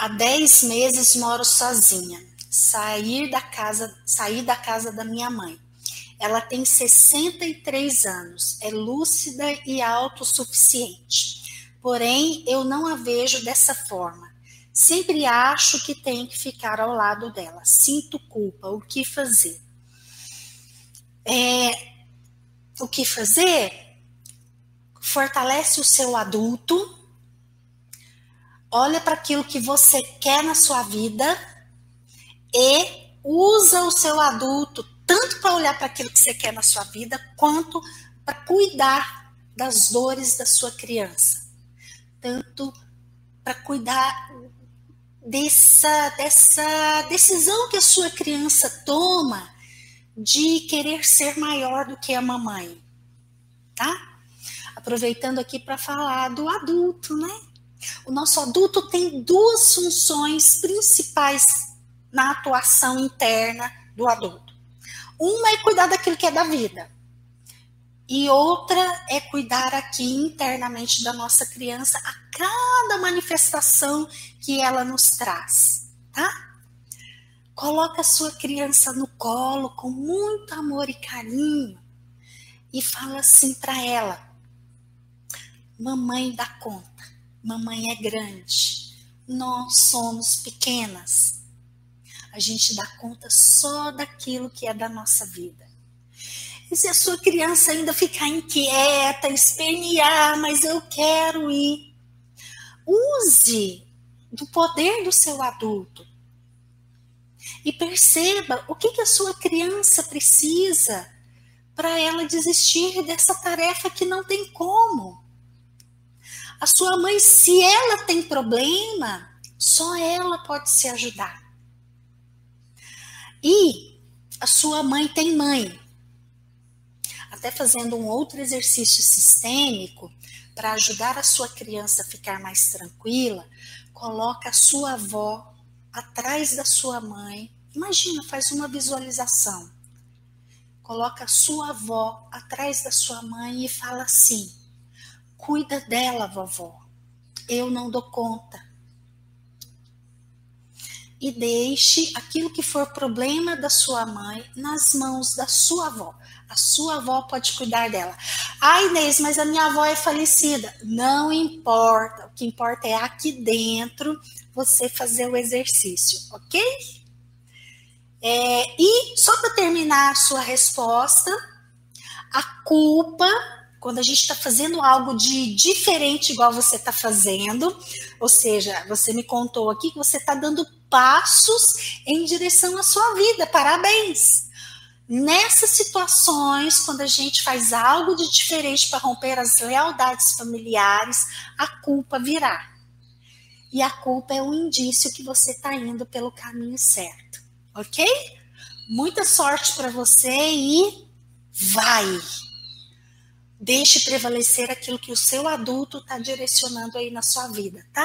há 10 meses moro sozinha. Sair da casa, sair da casa da minha mãe. Ela tem 63 anos, é lúcida e autossuficiente. Porém, eu não a vejo dessa forma. Sempre acho que tenho que ficar ao lado dela. Sinto culpa. O que fazer? É, o que fazer? Fortalece o seu adulto. Olha para aquilo que você quer na sua vida e usa o seu adulto tanto para olhar para aquilo que você quer na sua vida, quanto para cuidar das dores da sua criança. Tanto para cuidar dessa, dessa decisão que a sua criança toma de querer ser maior do que a mamãe, tá? Aproveitando aqui para falar do adulto, né? O nosso adulto tem duas funções principais na atuação interna do adulto. Uma é cuidar daquilo que é da vida. E outra é cuidar aqui internamente da nossa criança a cada manifestação que ela nos traz, tá? Coloca a sua criança no colo com muito amor e carinho e fala assim para ela: Mamãe dá conta, mamãe é grande, nós somos pequenas a gente dá conta só daquilo que é da nossa vida. E se a sua criança ainda ficar inquieta, espernear, mas eu quero ir, use do poder do seu adulto e perceba o que, que a sua criança precisa para ela desistir dessa tarefa que não tem como. A sua mãe, se ela tem problema, só ela pode se ajudar. E a sua mãe tem mãe. Até fazendo um outro exercício sistêmico para ajudar a sua criança a ficar mais tranquila, coloca a sua avó atrás da sua mãe. Imagina, faz uma visualização. Coloca a sua avó atrás da sua mãe e fala assim: Cuida dela, vovó. Eu não dou conta e deixe aquilo que for problema da sua mãe nas mãos da sua avó. A sua avó pode cuidar dela. Ai, Inês, mas a minha avó é falecida. Não importa. O que importa é aqui dentro você fazer o exercício, ok? É, e só para terminar a sua resposta, a culpa quando a gente está fazendo algo de diferente, igual você está fazendo, ou seja, você me contou aqui que você está dando passos em direção à sua vida. Parabéns! Nessas situações, quando a gente faz algo de diferente para romper as lealdades familiares, a culpa virá. E a culpa é um indício que você está indo pelo caminho certo, ok? Muita sorte para você e vai! Deixe prevalecer aquilo que o seu adulto está direcionando aí na sua vida, tá?